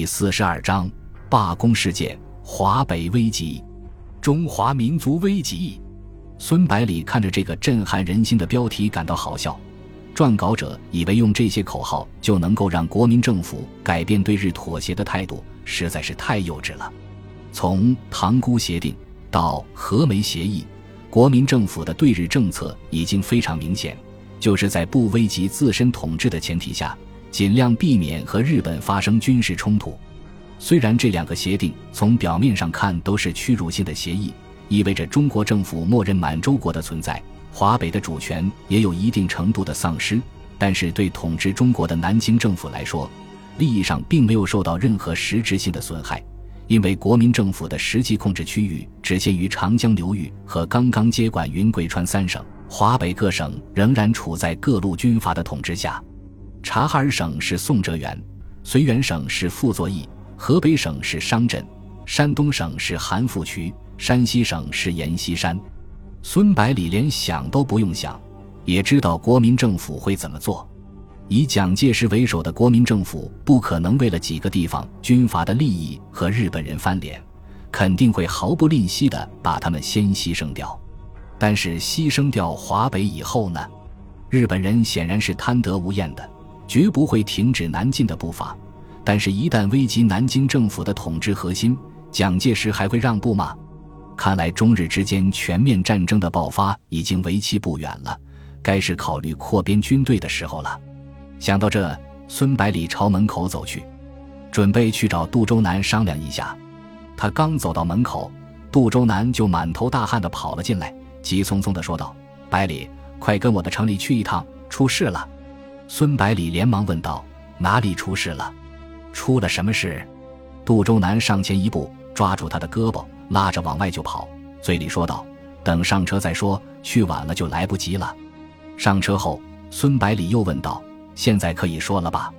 第四十二章罢工事件，华北危急，中华民族危急。孙百里看着这个震撼人心的标题，感到好笑。撰稿者以为用这些口号就能够让国民政府改变对日妥协的态度，实在是太幼稚了。从塘沽协定到和美协议，国民政府的对日政策已经非常明显，就是在不危及自身统治的前提下。尽量避免和日本发生军事冲突。虽然这两个协定从表面上看都是屈辱性的协议，意味着中国政府默认满洲国的存在，华北的主权也有一定程度的丧失，但是对统治中国的南京政府来说，利益上并没有受到任何实质性的损害，因为国民政府的实际控制区域只限于长江流域和刚刚接管云贵川三省，华北各省仍然处在各路军阀的统治下。察哈尔省是宋哲元，绥远省是傅作义，河北省是商震，山东省是韩复渠，山西省是阎锡山。孙百里连想都不用想，也知道国民政府会怎么做。以蒋介石为首的国民政府不可能为了几个地方军阀的利益和日本人翻脸，肯定会毫不吝惜地把他们先牺牲掉。但是牺牲掉华北以后呢？日本人显然是贪得无厌的。绝不会停止南进的步伐，但是，一旦危及南京政府的统治核心，蒋介石还会让步吗？看来，中日之间全面战争的爆发已经为期不远了，该是考虑扩编军队的时候了。想到这，孙百里朝门口走去，准备去找杜周南商量一下。他刚走到门口，杜周南就满头大汗地跑了进来，急匆匆地说道：“百里，快跟我的城里去一趟，出事了。”孙百里连忙问道：“哪里出事了？出了什么事？”杜周南上前一步，抓住他的胳膊，拉着往外就跑，嘴里说道：“等上车再说，去晚了就来不及了。”上车后，孙百里又问道：“现在可以说了吧？”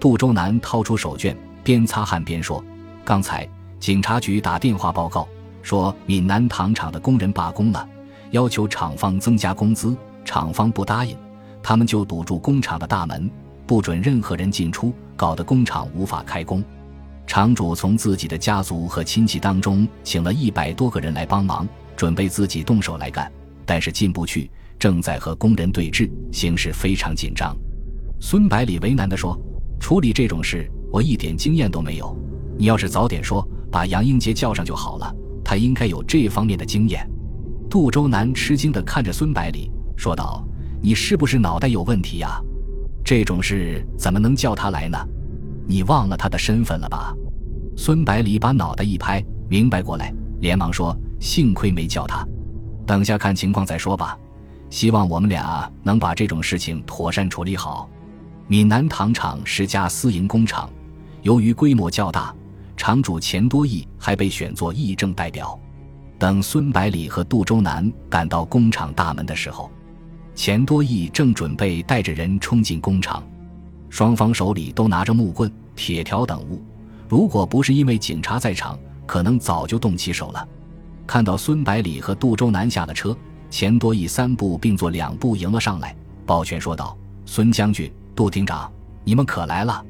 杜周南掏出手绢，边擦汗边说：“刚才警察局打电话报告说，闽南糖厂的工人罢工了，要求厂方增加工资，厂方不答应。”他们就堵住工厂的大门，不准任何人进出，搞得工厂无法开工。厂主从自己的家族和亲戚当中请了一百多个人来帮忙，准备自己动手来干，但是进不去，正在和工人对峙，形势非常紧张。孙百里为难地说：“处理这种事，我一点经验都没有。你要是早点说，把杨英杰叫上就好了，他应该有这方面的经验。”杜周南吃惊地看着孙百里，说道。你是不是脑袋有问题呀？这种事怎么能叫他来呢？你忘了他的身份了吧？孙百里把脑袋一拍，明白过来，连忙说：“幸亏没叫他，等下看情况再说吧。希望我们俩能把这种事情妥善处理好。”闽南糖厂是家私营工厂，由于规模较大，厂主钱多义还被选作议政代表。等孙百里和杜周南赶到工厂大门的时候。钱多义正准备带着人冲进工厂，双方手里都拿着木棍、铁条等物。如果不是因为警察在场，可能早就动起手了。看到孙百里和杜周南下了车，钱多义三步并作两步迎了上来，抱拳说道：“孙将军、杜厅长，你们可来了！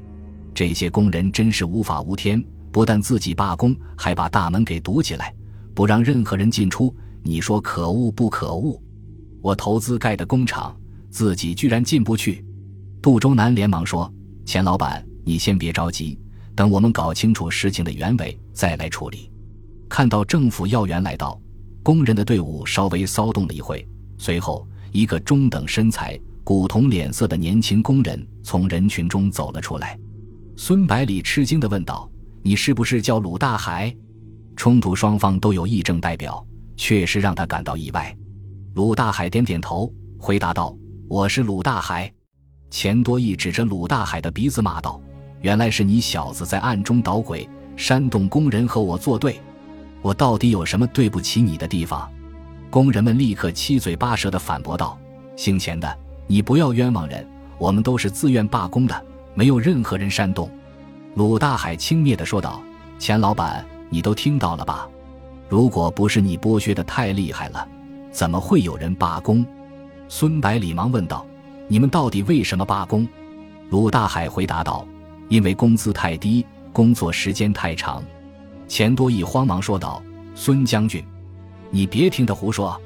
这些工人真是无法无天，不但自己罢工，还把大门给堵起来，不让任何人进出。你说可恶不可恶？”我投资盖的工厂，自己居然进不去。杜周南连忙说：“钱老板，你先别着急，等我们搞清楚事情的原委再来处理。”看到政府要员来到，工人的队伍稍微骚动了一会，随后一个中等身材、古铜脸色的年轻工人从人群中走了出来。孙百里吃惊地问道：“你是不是叫鲁大海？”冲突双方都有议政代表，确实让他感到意外。鲁大海点点头，回答道：“我是鲁大海。”钱多义指着鲁大海的鼻子骂道：“原来是你小子在暗中捣鬼，煽动工人和我作对。我到底有什么对不起你的地方？”工人们立刻七嘴八舌地反驳道：“姓钱的，你不要冤枉人，我们都是自愿罢工的，没有任何人煽动。”鲁大海轻蔑地说道：“钱老板，你都听到了吧？如果不是你剥削的太厉害了。”怎么会有人罢工？孙百里忙问道：“你们到底为什么罢工？”鲁大海回答道：“因为工资太低，工作时间太长。钱多义慌忙说道：“孙将军，你别听他胡说，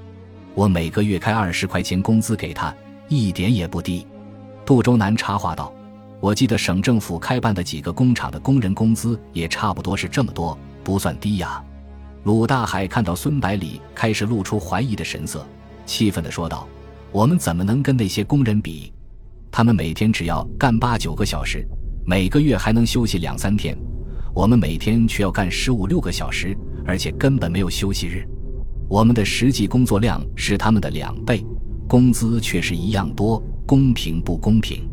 我每个月开二十块钱工资给他，一点也不低。”杜周南插话道：“我记得省政府开办的几个工厂的工人工资也差不多是这么多，不算低呀。”鲁大海看到孙百里开始露出怀疑的神色，气愤地说道：“我们怎么能跟那些工人比？他们每天只要干八九个小时，每个月还能休息两三天。”我们每天却要干十五六个小时，而且根本没有休息日。我们的实际工作量是他们的两倍，工资却是一样多，公平不公平？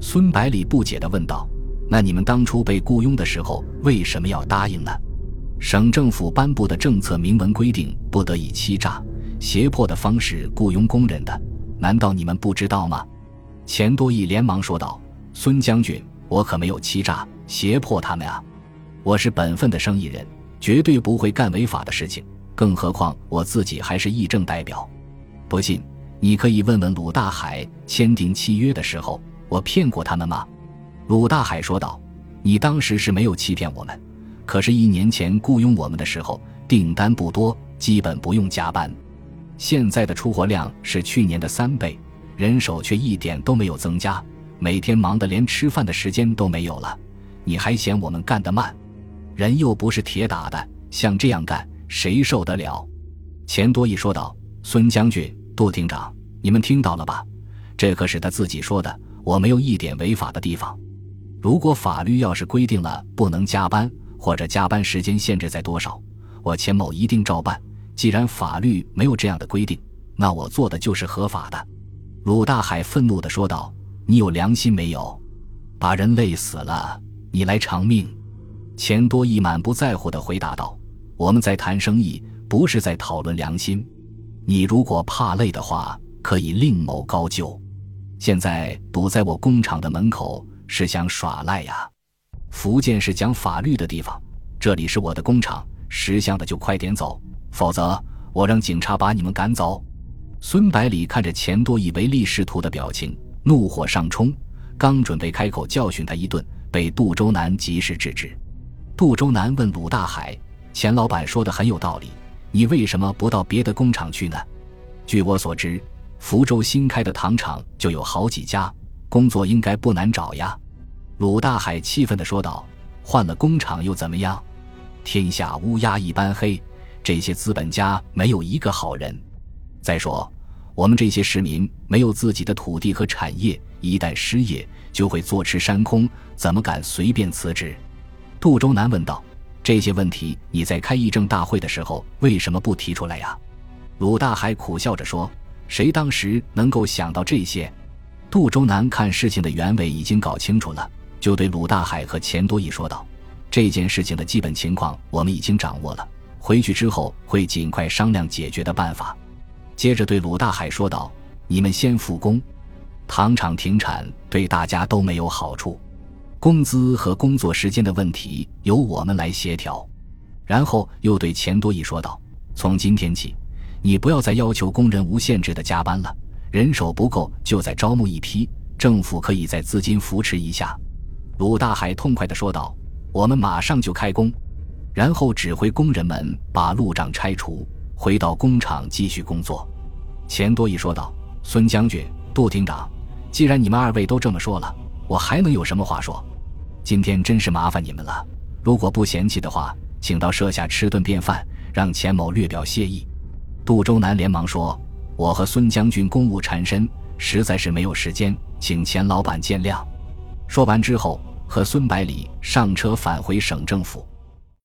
孙百里不解地问道：“那你们当初被雇佣的时候，为什么要答应呢？省政府颁布的政策明文规定，不得以欺诈、胁迫的方式雇佣工人的，难道你们不知道吗？”钱多义连忙说道：“孙将军，我可没有欺诈、胁迫他们啊。”我是本分的生意人，绝对不会干违法的事情。更何况我自己还是议政代表。不信，你可以问问鲁大海，签订契约的时候，我骗过他们吗？鲁大海说道：“你当时是没有欺骗我们，可是，一年前雇佣我们的时候，订单不多，基本不用加班。现在的出货量是去年的三倍，人手却一点都没有增加，每天忙得连吃饭的时间都没有了。你还嫌我们干得慢？”人又不是铁打的，像这样干，谁受得了？钱多义说道：“孙将军、杜厅长，你们听到了吧？这可是他自己说的，我没有一点违法的地方。如果法律要是规定了不能加班，或者加班时间限制在多少，我钱某一定照办。既然法律没有这样的规定，那我做的就是合法的。”鲁大海愤怒地说道：“你有良心没有？把人累死了，你来偿命！”钱多义满不在乎地回答道：“我们在谈生意，不是在讨论良心。你如果怕累的话，可以另谋高就。现在堵在我工厂的门口，是想耍赖呀？福建是讲法律的地方，这里是我的工厂，识相的就快点走，否则我让警察把你们赶走。”孙百里看着钱多义唯利是图的表情，怒火上冲，刚准备开口教训他一顿，被杜周南及时制止。杜周南问鲁大海：“钱老板说的很有道理，你为什么不到别的工厂去呢？”据我所知，福州新开的糖厂就有好几家，工作应该不难找呀。”鲁大海气愤地说道：“换了工厂又怎么样？天下乌鸦一般黑，这些资本家没有一个好人。再说，我们这些市民没有自己的土地和产业，一旦失业就会坐吃山空，怎么敢随便辞职？”杜周南问道：“这些问题你在开议政大会的时候为什么不提出来呀？”鲁大海苦笑着说：“谁当时能够想到这些？”杜周南看事情的原委已经搞清楚了，就对鲁大海和钱多义说道：“这件事情的基本情况我们已经掌握了，回去之后会尽快商量解决的办法。”接着对鲁大海说道：“你们先复工，糖厂停产对大家都没有好处。”工资和工作时间的问题由我们来协调，然后又对钱多义说道：“从今天起，你不要再要求工人无限制的加班了，人手不够就再招募一批，政府可以在资金扶持一下。”鲁大海痛快地说道：“我们马上就开工，然后指挥工人们把路障拆除，回到工厂继续工作。”钱多义说道：“孙将军、杜厅长，既然你们二位都这么说了，我还能有什么话说？”今天真是麻烦你们了，如果不嫌弃的话，请到舍下吃顿便饭，让钱某略表谢意。杜周南连忙说：“我和孙将军公务缠身，实在是没有时间，请钱老板见谅。”说完之后，和孙百里上车返回省政府。